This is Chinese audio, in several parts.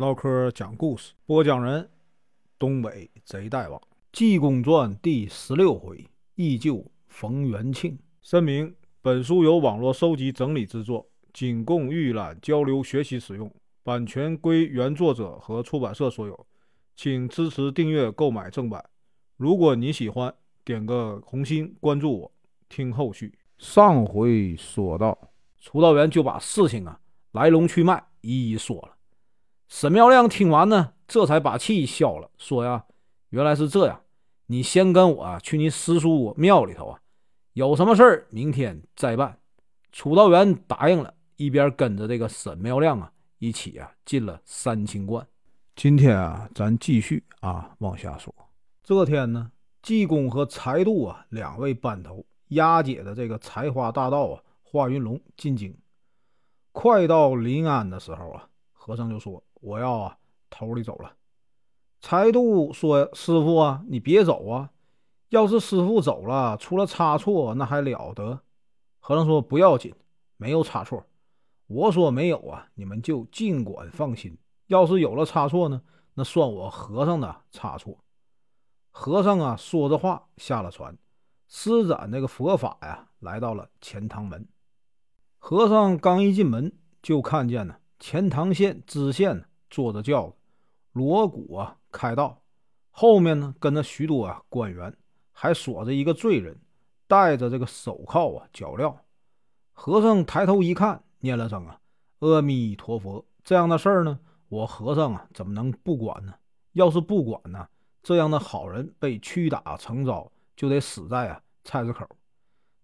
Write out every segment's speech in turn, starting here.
唠嗑讲故事，播讲人：东北贼大王，《济公传》第十六回，忆旧逢元庆。声明：本书由网络收集整理制作，仅供预览、交流、学习使用，版权归原作者和出版社所有，请支持订阅、购买正版。如果你喜欢，点个红心，关注我，听后续。上回说到，楚道元就把事情啊来龙去脉一一说了。沈妙亮听完呢，这才把气消了，说呀：“原来是这样，你先跟我啊去你师叔庙里头啊，有什么事儿明天再办。”楚道元答应了，一边跟着这个沈妙亮啊一起啊进了三清观。今天啊，咱继续啊往下说。这天呢，济公和财度啊两位班头押解的这个财花大盗啊华云龙进京，快到临安的时候啊，和尚就说。我要啊，头里走了。财度说：“师傅啊，你别走啊！要是师傅走了，出了差错，那还了得？”和尚说：“不要紧，没有差错。我说没有啊，你们就尽管放心。要是有了差错呢，那算我和尚的差错。”和尚啊，说着话下了船，施展那个佛法呀，来到了钱塘门。和尚刚一进门，就看见呢，钱塘县知县呢。坐着轿子，锣鼓啊开道，后面呢跟着许多啊官员，还锁着一个罪人，戴着这个手铐啊脚镣。和尚抬头一看，念了声啊阿弥陀佛。这样的事儿呢，我和尚啊怎么能不管呢？要是不管呢，这样的好人被屈打成招，就得死在啊菜市口。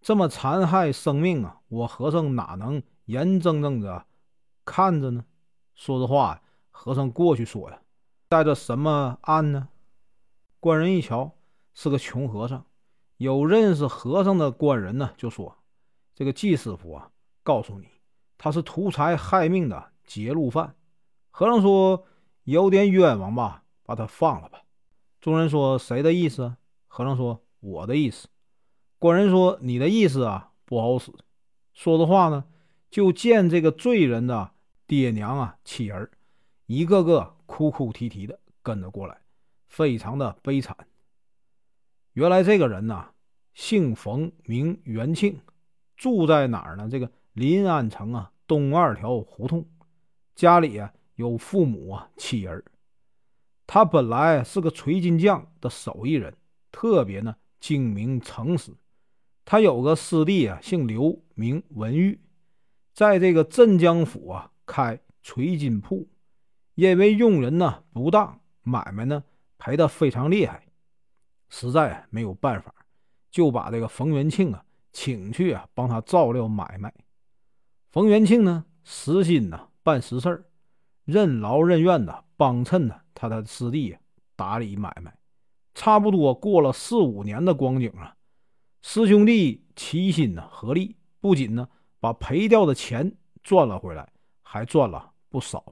这么残害生命啊，我和尚哪能眼睁睁着看着呢？说着话。和尚过去说呀：“带着什么案呢？”官人一瞧，是个穷和尚。有认识和尚的官人呢，就说：“这个季师傅啊，告诉你，他是图财害命的劫路犯。”和尚说：“有点冤枉吧，把他放了吧。”众人说：“谁的意思？”和尚说：“我的意思。”官人说：“你的意思啊，不好使。”说的话呢，就见这个罪人的爹娘啊、妻儿。一个个哭哭啼啼的跟着过来，非常的悲惨。原来这个人呢，姓冯，名元庆，住在哪儿呢？这个临安城啊东二条胡同，家里啊有父母啊妻儿。他本来是个锤金匠的手艺人，特别呢精明诚实。他有个师弟啊，姓刘，名文玉，在这个镇江府啊开锤金铺。因为用人呢不当，买卖呢赔得非常厉害，实在没有办法，就把这个冯元庆啊请去啊帮他照料买卖。冯元庆呢实心呢办实事儿任劳任怨的帮衬呢他的师弟打理买卖。差不多过了四五年的光景啊，师兄弟齐心呢合力，不仅呢把赔掉的钱赚了回来，还赚了不少。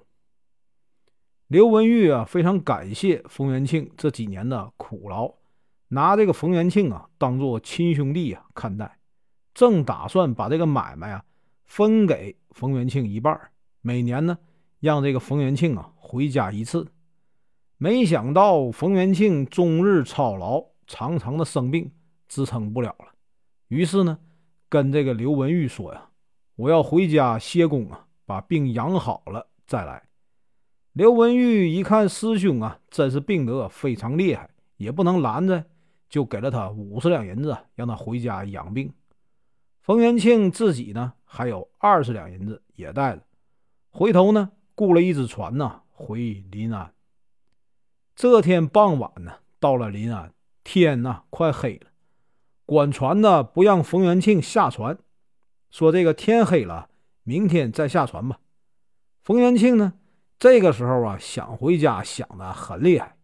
刘文玉啊，非常感谢冯元庆这几年的苦劳，拿这个冯元庆啊当做亲兄弟啊看待，正打算把这个买卖啊分给冯元庆一半，每年呢让这个冯元庆啊回家一次。没想到冯元庆终日操劳，常常的生病，支撑不了了，于是呢跟这个刘文玉说呀：“我要回家歇工啊，把病养好了再来。”刘文玉一看师兄啊，真是病得非常厉害，也不能拦着，就给了他五十两银子，让他回家养病。冯元庆自己呢，还有二十两银子也带了，回头呢，雇了一只船呢，回临安。这天傍晚呢，到了临安，天呐快黑了，管船的不让冯元庆下船，说这个天黑了，明天再下船吧。冯元庆呢？这个时候啊，想回家想的很厉害，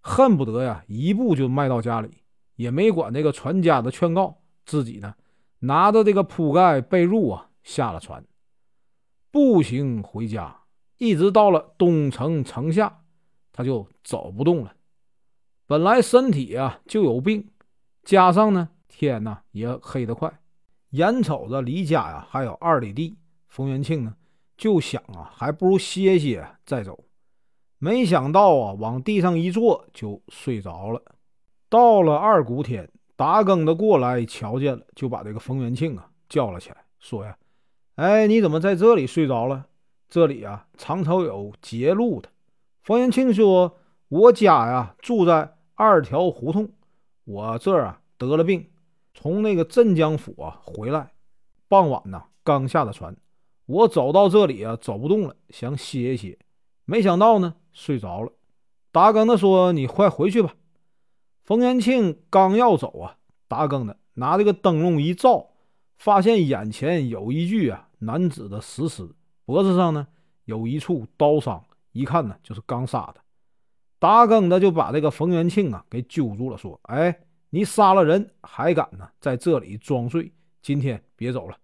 恨不得呀一步就迈到家里，也没管那个船家的劝告，自己呢拿着这个铺盖被褥啊下了船，步行回家，一直到了东城城下，他就走不动了。本来身体啊就有病，加上呢天呐也黑得快，眼瞅着离家呀还有二里地，冯元庆呢。就想啊，还不如歇歇再走。没想到啊，往地上一坐就睡着了。到了二鼓天，打更的过来瞧见了，就把这个冯元庆啊叫了起来，说呀：“哎，你怎么在这里睡着了？这里啊，常常有劫路的。”冯元庆说：“我家呀住在二条胡同，我这儿啊得了病，从那个镇江府啊回来，傍晚呢刚下的船。”我走到这里啊，走不动了，想歇一歇，没想到呢，睡着了。打更的说：“你快回去吧。”冯元庆刚要走啊，打更的拿这个灯笼一照，发现眼前有一具啊男子的尸尸，脖子上呢有一处刀伤，一看呢就是刚杀的。打更的就把这个冯元庆啊给揪住了，说：“哎，你杀了人还敢呢在这里装睡？今天别走了。”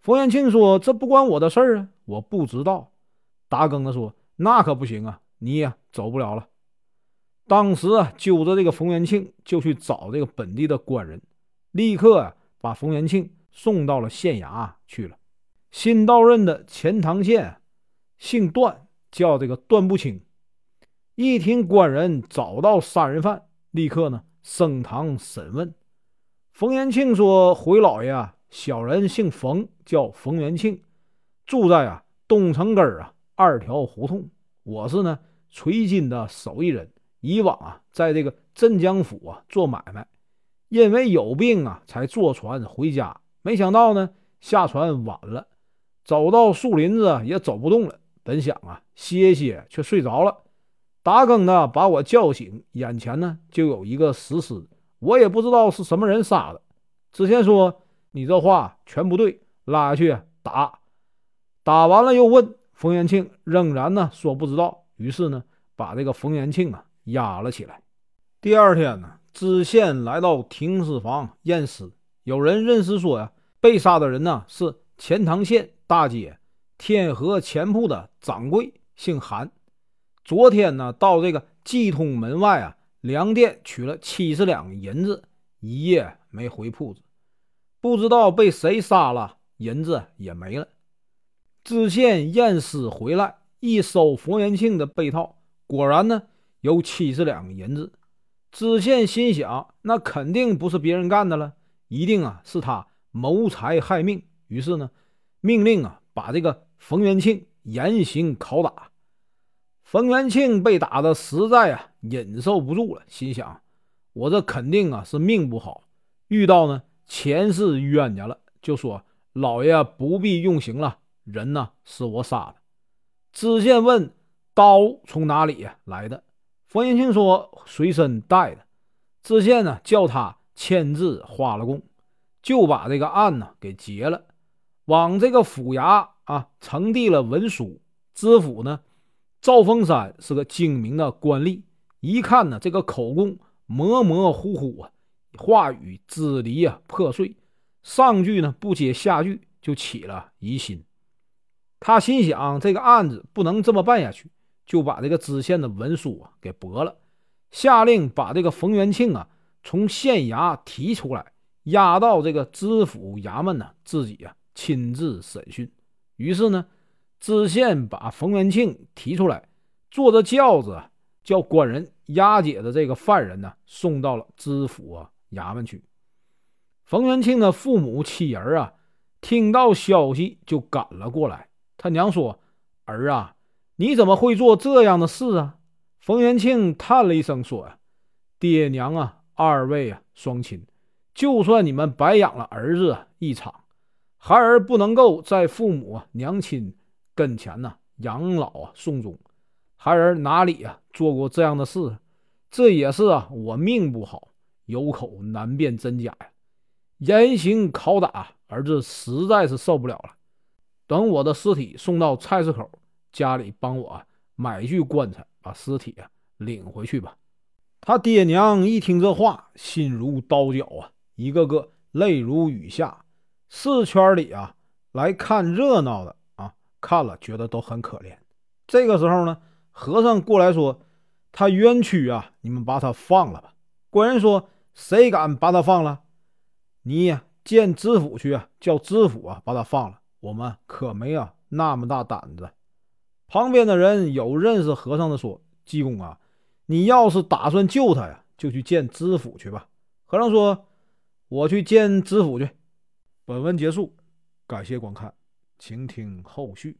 冯延庆说：“这不关我的事儿啊，我不知道。”打更的说：“那可不行啊，你也走不了了。”当时啊，揪着这个冯延庆就去找这个本地的官人，立刻啊把冯延庆送到了县衙去了。新到任的钱塘县姓段，叫这个段不清。一听官人找到杀人犯，立刻呢升堂审问。冯延庆说：“回老爷啊。”小人姓冯，叫冯元庆，住在啊东城根儿啊二条胡同。我是呢垂金的手艺人，以往啊在这个镇江府啊做买卖，因为有病啊才坐船回家。没想到呢下船晚了，走到树林子也走不动了。本想啊歇歇，却睡着了。打更的把我叫醒，眼前呢就有一个死尸，我也不知道是什么人杀的。之前说。你这话全不对，拉去打，打完了又问冯元庆，仍然呢说不知道。于是呢，把这个冯元庆啊押了起来。第二天呢，知县来到停尸房验尸，有人认识说呀，被杀的人呢是钱塘县大街天河钱铺的掌柜，姓韩。昨天呢，到这个济通门外啊粮店取了七十两银子，一夜没回铺子。不知道被谁杀了，银子也没了。知县验尸回来，一搜冯元庆的被套，果然呢有七十两银子。知县心想，那肯定不是别人干的了，一定啊是他谋财害命。于是呢，命令啊把这个冯元庆严刑拷打。冯元庆被打的实在啊忍受不住了，心想：我这肯定啊是命不好，遇到呢。前世冤家了，就说老爷不必用刑了，人呢是我杀的。知县问刀从哪里来的，冯延庆说随身带的。知县呢叫他签字画了供，就把这个案呢给结了，往这个府衙啊呈递了文书。知府呢赵峰山是个精明的官吏，一看呢这个口供模模糊糊啊。话语支离啊，破碎。上句呢不接下句，就起了疑心。他心想，这个案子不能这么办下去，就把这个知县的文书啊给驳了，下令把这个冯元庆啊从县衙提出来，押到这个知府衙门呢，自己啊亲自审讯。于是呢，知县把冯元庆提出来，坐着轿子叫官人押解的这个犯人呢，送到了知府啊。衙门去，冯元庆的父母妻儿啊，听到消息就赶了过来。他娘说：“儿啊，你怎么会做这样的事啊？”冯元庆叹了一声说：“呀，爹娘啊，二位啊，双亲，就算你们白养了儿子一场，孩儿不能够在父母娘亲跟前呢养老啊送终。孩儿哪里啊做过这样的事？这也是啊，我命不好。”有口难辨真假呀！严刑拷打，儿子实在是受不了了。等我的尸体送到菜市口，家里帮我买具棺材，把尸体啊领回去吧。他爹娘一听这话，心如刀绞啊，一个个泪如雨下。四圈里啊，来看热闹的啊，看了觉得都很可怜。这个时候呢，和尚过来说：“他冤屈啊，你们把他放了吧。”官人说。谁敢把他放了？你见知府去啊，叫知府啊把他放了。我们可没有那么大胆子。旁边的人有认识和尚的说：“济公啊，你要是打算救他呀，就去见知府去吧。”和尚说：“我去见知府去。”本文结束，感谢观看，请听后续。